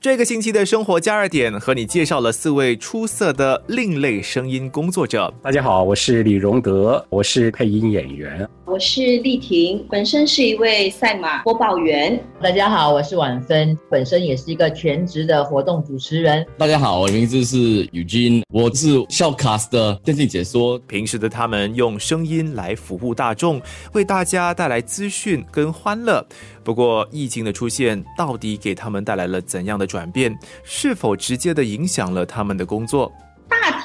这个星期的生活加热点和你介绍了四位出色的另类声音工作者。大家好，我是李荣德，我是配音演员。我是丽婷，本身是一位赛马播报员。大家好，我是婉芬，本身也是一个全职的活动主持人。大家好，我的名字是 Eugene，我是 Showcast 的电竞解说。平时的他们用声音来服务大众，为大家带来资讯跟欢乐。不过，疫情的出现到底给他们带来了怎样的转变？是否直接的影响了他们的工作？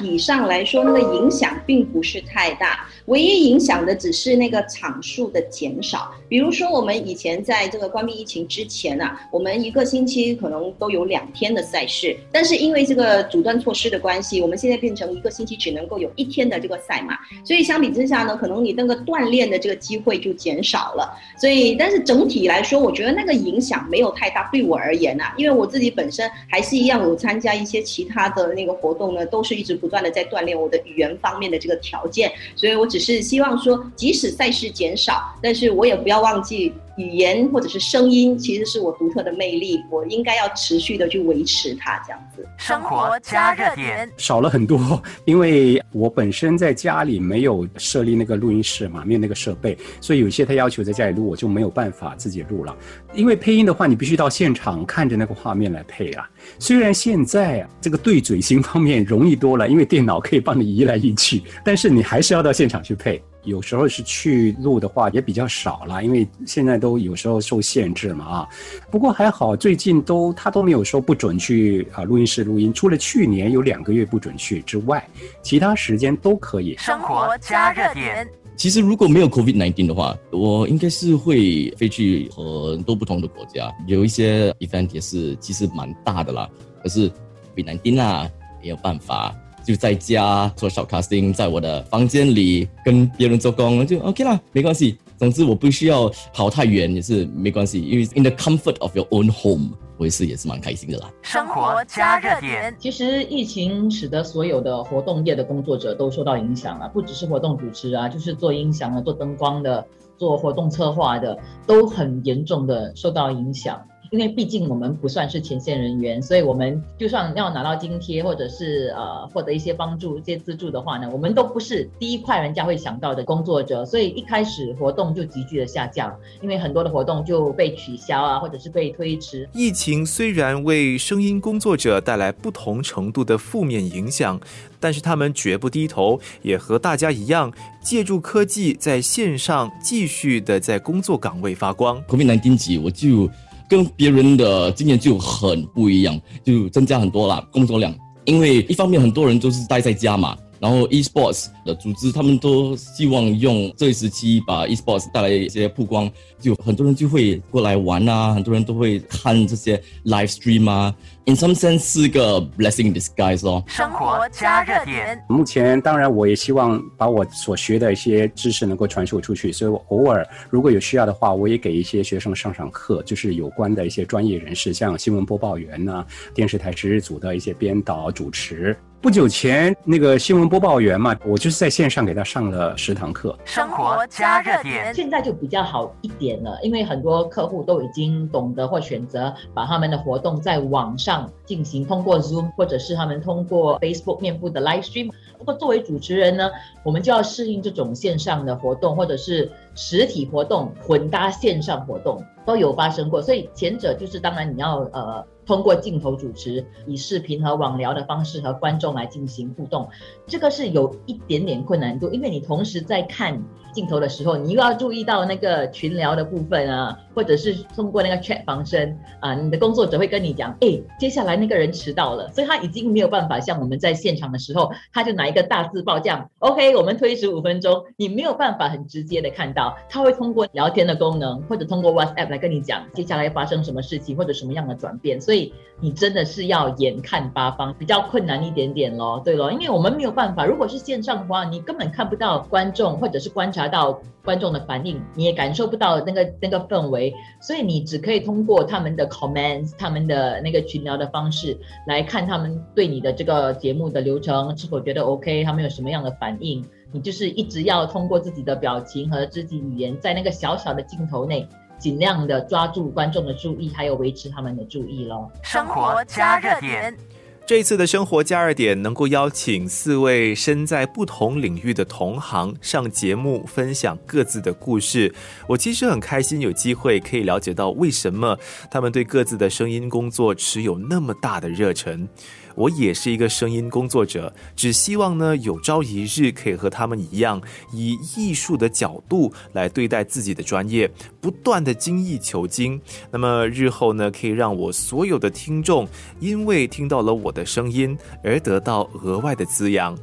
以上来说，那个影响并不是太大。唯一影响的只是那个场数的减少，比如说我们以前在这个关闭疫情之前啊，我们一个星期可能都有两天的赛事，但是因为这个阻断措施的关系，我们现在变成一个星期只能够有一天的这个赛马，所以相比之下呢，可能你那个锻炼的这个机会就减少了。所以，但是整体来说，我觉得那个影响没有太大。对我而言啊，因为我自己本身还是一样有参加一些其他的那个活动呢，都是一直不不断的在锻炼我的语言方面的这个条件，所以我。只是希望说，即使赛事减少，但是我也不要忘记。语言或者是声音，其实是我独特的魅力，我应该要持续的去维持它，这样子。生活加热点少了很多，因为我本身在家里没有设立那个录音室嘛，没有那个设备，所以有些他要求在家里录，我就没有办法自己录了。因为配音的话，你必须到现场看着那个画面来配啊。虽然现在啊，这个对嘴型方面容易多了，因为电脑可以帮你移来移去，但是你还是要到现场去配。有时候是去录的话也比较少了，因为现在都有时候受限制嘛啊。不过还好，最近都他都没有说不准去啊录音室录音，除了去年有两个月不准去之外，其他时间都可以。生活加热点。其实如果没有 COVID nineteen 的话，我应该是会飞去很多不同的国家，有一些 event 也是其实蛮大的啦。可是 COVID nineteen 啊，没有办法。就在家做小 casting，在我的房间里跟别人做工，就 OK 啦，没关系。总之我不需要跑太远也是没关系，因为 in the comfort of your own home，我也是也是蛮开心的啦。生活加热点，其实疫情使得所有的活动业的工作者都受到影响啊，不只是活动主持啊，就是做音响的、做灯光的、做活动策划的，都很严重的受到影响。因为毕竟我们不算是前线人员，所以我们就算要拿到津贴或者是呃获得一些帮助、一些资助的话呢，我们都不是第一块人家会想到的工作者，所以一开始活动就急剧的下降，因为很多的活动就被取消啊，或者是被推迟。疫情虽然为声音工作者带来不同程度的负面影响，但是他们绝不低头，也和大家一样，借助科技在线上继续的在工作岗位发光。COVID 难丁级，我就。跟别人的经验就很不一样，就增加很多啦工作量。因为一方面很多人都是待在家嘛，然后 eSports 的组织他们都希望用这一时期把 eSports 带来一些曝光，就很多人就会过来玩啊，很多人都会看这些 live stream 啊。In some sense 是个 blessing disguise 咯。生活加热点。目前当然我也希望把我所学的一些知识能够传授出去，所以我偶尔如果有需要的话，我也给一些学生上上课，就是有关的一些专业人士，像新闻播报员呐、电视台实时组的一些编导、主持。不久前那个新闻播报员嘛，我就是在线上给他上了十堂课。生活加热点。现在就比较好一点了，因为很多客户都已经懂得或选择把他们的活动在网上。进行通过 Zoom 或者是他们通过 Facebook 面部的 Live Stream。不过作为主持人呢，我们就要适应这种线上的活动或者是实体活动混搭线上活动都有发生过。所以前者就是当然你要呃。通过镜头主持，以视频和网聊的方式和观众来进行互动，这个是有一点点困难度，因为你同时在看镜头的时候，你又要注意到那个群聊的部分啊，或者是通过那个 chat 防身啊，你的工作者会跟你讲，哎，接下来那个人迟到了，所以他已经没有办法像我们在现场的时候，他就拿一个大字报这样，OK，我们推迟五分钟，你没有办法很直接的看到，他会通过聊天的功能或者通过 WhatsApp 来跟你讲接下来发生什么事情或者什么样的转变，所以。所以你真的是要眼看八方，比较困难一点点咯。对咯，因为我们没有办法，如果是线上的话，你根本看不到观众，或者是观察到观众的反应，你也感受不到那个那个氛围，所以你只可以通过他们的 comments，他们的那个群聊的方式来看他们对你的这个节目的流程是否觉得 OK，他们有什么样的反应。你就是一直要通过自己的表情和肢体语言，在那个小小的镜头内尽量的抓住观众的注意，还有维持他们的注意咯。生活加热点。这一次的生活加热点能够邀请四位身在不同领域的同行上节目，分享各自的故事。我其实很开心有机会可以了解到为什么他们对各自的声音工作持有那么大的热忱。我也是一个声音工作者，只希望呢有朝一日可以和他们一样，以艺术的角度来对待自己的专业，不断的精益求精。那么日后呢，可以让我所有的听众因为听到了我的声音而得到额外的滋养。